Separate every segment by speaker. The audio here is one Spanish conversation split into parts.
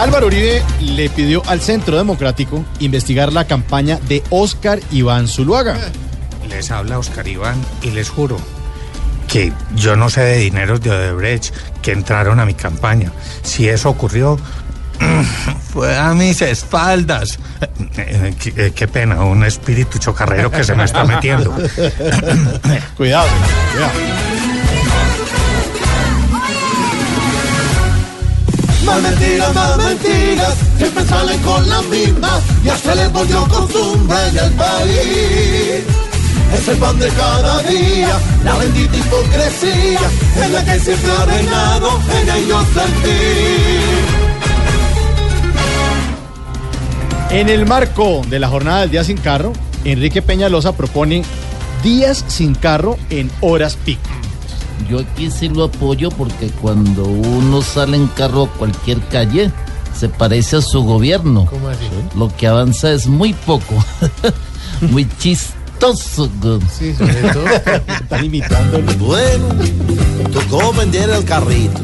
Speaker 1: Álvaro Uribe le pidió al Centro Democrático investigar la campaña de Oscar Iván Zuluaga.
Speaker 2: Les habla Oscar Iván y les juro que yo no sé de dineros de Odebrecht que entraron a mi campaña. Si eso ocurrió, fue a mis espaldas. Eh, Qué, qué pena, un espíritu chocarrero que se me está metiendo.
Speaker 1: Cuidado, cuidado.
Speaker 3: En el. En
Speaker 1: el marco de la jornada del día sin carro, Enrique Peñalosa propone días sin carro en horas pico.
Speaker 4: Yo aquí sí lo apoyo porque cuando uno sale en carro a cualquier calle, se parece a su gobierno.
Speaker 5: ¿Cómo así?
Speaker 4: Lo que avanza es muy poco. muy chistoso.
Speaker 5: Sí, sobre todo.
Speaker 1: Están imitándolo.
Speaker 3: Bueno, tocó vender el carrito.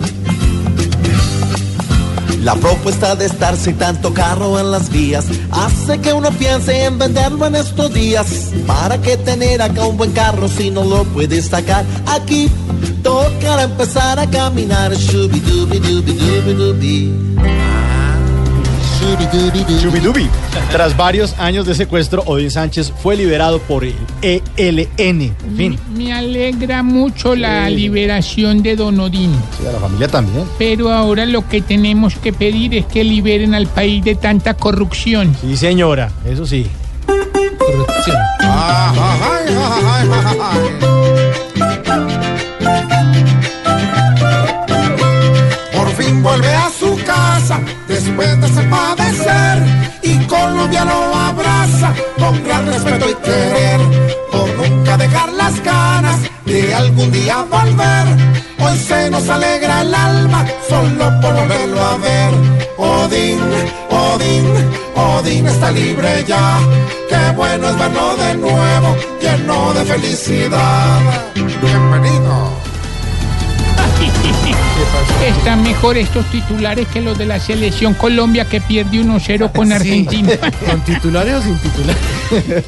Speaker 3: La propuesta de estar sin tanto carro en las vías hace que uno piense en venderlo en estos días. ¿Para qué tener acá un buen carro si no lo puedes sacar aquí? Tocará empezar a caminar.
Speaker 1: Chubidubi. Tras varios años de secuestro, Odín Sánchez fue liberado por el ELN. Fin,
Speaker 6: Me alegra mucho la liberación de Don Odín,
Speaker 1: sí, a la familia también.
Speaker 6: pero ahora lo que tenemos que pedir es que liberen al país de tanta corrupción.
Speaker 1: Sí, señora, eso sí.
Speaker 5: Corrupción.
Speaker 3: De ser padecer y Colombia lo abraza con gran respeto y querer por nunca dejar las ganas de algún día volver. Hoy se nos alegra el alma solo por volverlo a ver. Odín, Odín, Odín está libre ya. Qué bueno es verlo de nuevo, lleno de felicidad. Bienvenido.
Speaker 6: Están mejor estos titulares que los de la selección Colombia que pierde 1-0 con Argentina.
Speaker 5: ¿Con titulares o sin titulares?